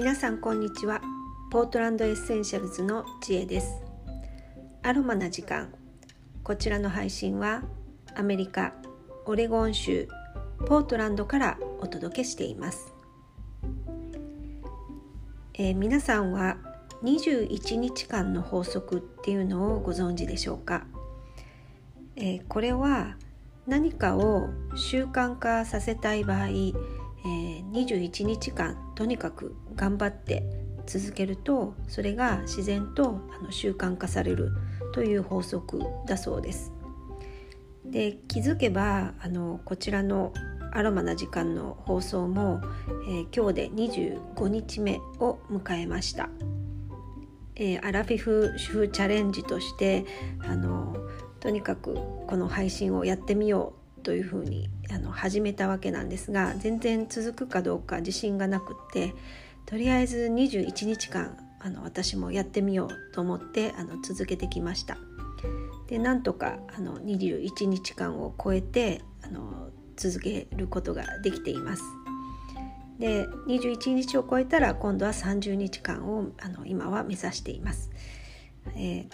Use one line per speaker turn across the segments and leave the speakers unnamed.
皆さんこんにちは。ポートランドエッセンシャルズの知恵です。アロマな時間。こちらの配信はアメリカオレゴン州ポートランドからお届けしています、えー、皆さんは21日間の法則っていうのをご存知でしょうか、えー、これは何かを習慣化させたい場合えー、21日間とにかく頑張って続けるとそれが自然とあの習慣化されるという法則だそうです。で気づけばあのこちらのアロマな時間の放送も、えー、今日で25日目を迎えました。えー、アラフィフ主婦チャレンジとしてあのとにかくこの配信をやってみようというふうにあの始めたわけなんですが全然続くかどうか自信がなくってとりあえず21日間あの私もやってみようと思ってあの続けてきました。でなんとかあの21日間を超えてあの続けることができています。で21日を超えたら今度は30日間をあの今は目指しています、え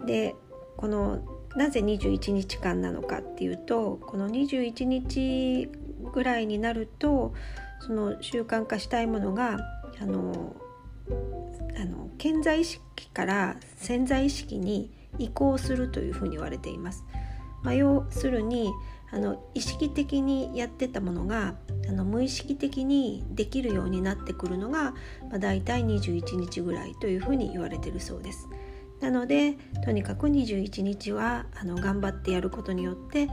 ー、でこのなぜ21日間なのかっていうとこの21日ぐらいになるとその習慣化したいものがあのあの健在意識から潜在意識に移行するというふうに言われています。まあ、要するにあの意識的にやってたものがあの無意識的にできるようになってくるのが、まあ、大体21日ぐらいというふうに言われてるそうです。なのでとにかく21日はあの頑張ってやることによって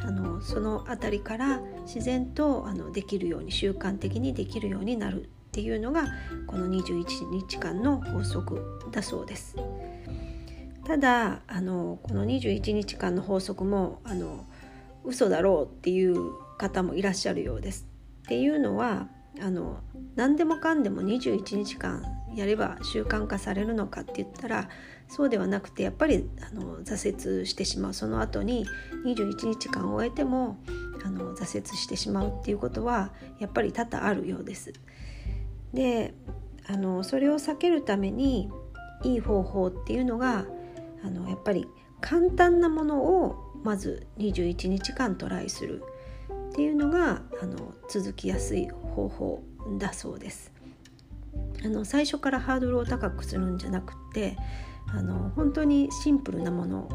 あのその辺りから自然とあのできるように習慣的にできるようになるっていうのがこの21日間の法則だそうです。ただあのこの21日間の法則もあの嘘だろうっていう方もいらっしゃるようです。っていうのはあの何でもかんでも21日間やれば習慣化されるのかって言ったらそうではなくてやっぱりあの挫折してしまうその後に21日間終えてもあの挫折してしまうっていうことはやっぱり多々あるようです。であのそれを避けるためにいい方法っていうのがあのやっぱり簡単なものをまず21日間トライするっていうのがあの続きやすい方法だそうです。あの最初からハードルを高くするんじゃなくてあの本当にシンプルなもの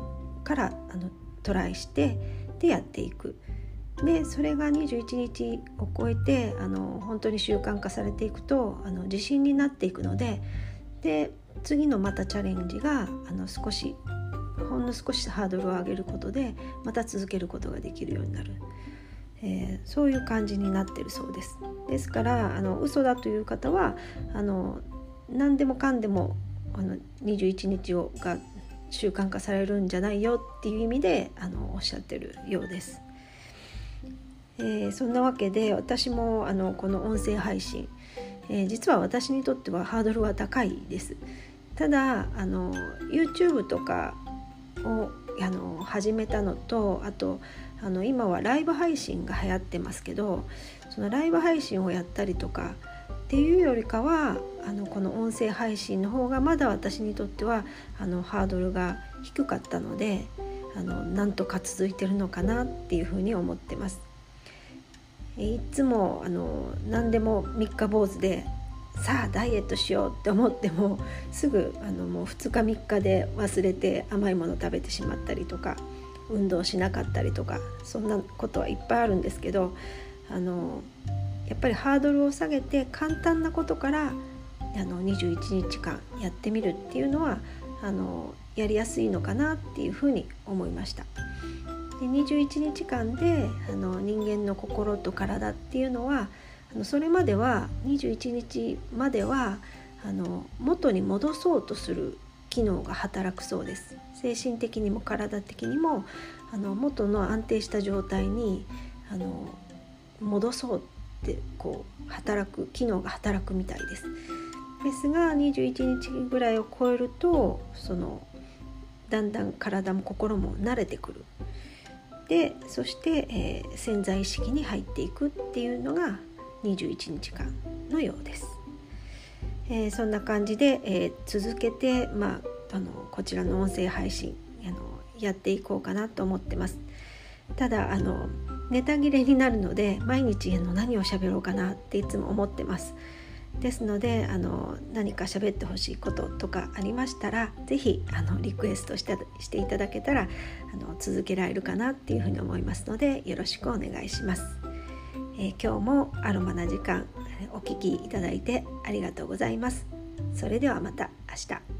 からあのトライしてでやっていくでそれが21日を超えてあの本当に習慣化されていくとあの自信になっていくのでで次のまたチャレンジがあの少しほんの少しハードルを上げることでまた続けることができるようになる、えー、そういう感じになってるそうですですからあの嘘だという方はあの何でもかんでもあの21日をが習慣化されるんじゃないよっていう意味であのおっしゃってるようです。えー、そんなわけで私もあのこの音声配信、えー、実は私にとってはハードルは高いです。ただあの YouTube とかをあの始めたのとあとあの今はライブ配信が流行ってますけどそのライブ配信をやったりとかっていうよりかはあのこの音声配信の方がまだ私にとってはあのハードルが低かったのであのなんとか続いてるのかなっていうふうに思ってます。いつもあの何でも三日坊主でさあダイエットしようって思ってもすぐあのもう2日3日で忘れて甘いもの食べてしまったりとか運動しなかったりとかそんなことはいっぱいあるんですけどあのやっぱりハードルを下げて簡単なことからあの21日間やってみるっていうのはあのやりやすいのかなっていうふうに思いました。で21日間であの人間の心と体っていうのはあのそれまでは21日まではあの元に戻そうとする機能が働くそうです精神的にも体的にもあの元の安定した状態にあの戻そうってこう働く機能が働くみたいです。ですが21日ぐらいを超えるとそのだんだん体も心も慣れてくる。でそして、えー、潜在意識に入っていくっていうのが21日間のようです。えー、そんな感じで、えー、続けて、まあ、あのこちらの音声配信あのやっていこうかなと思ってます。ただあのネタ切れになるので毎日の何を喋ろうかなっていつも思ってます。ですのであの何か喋ってほしいこととかありましたら是非あのリクエストしてしていただけたらあの続けられるかなっていうふうに思いますのでよろしくお願いします。えー、今日もアロマな時間お聴きいただいてありがとうございます。それではまた明日。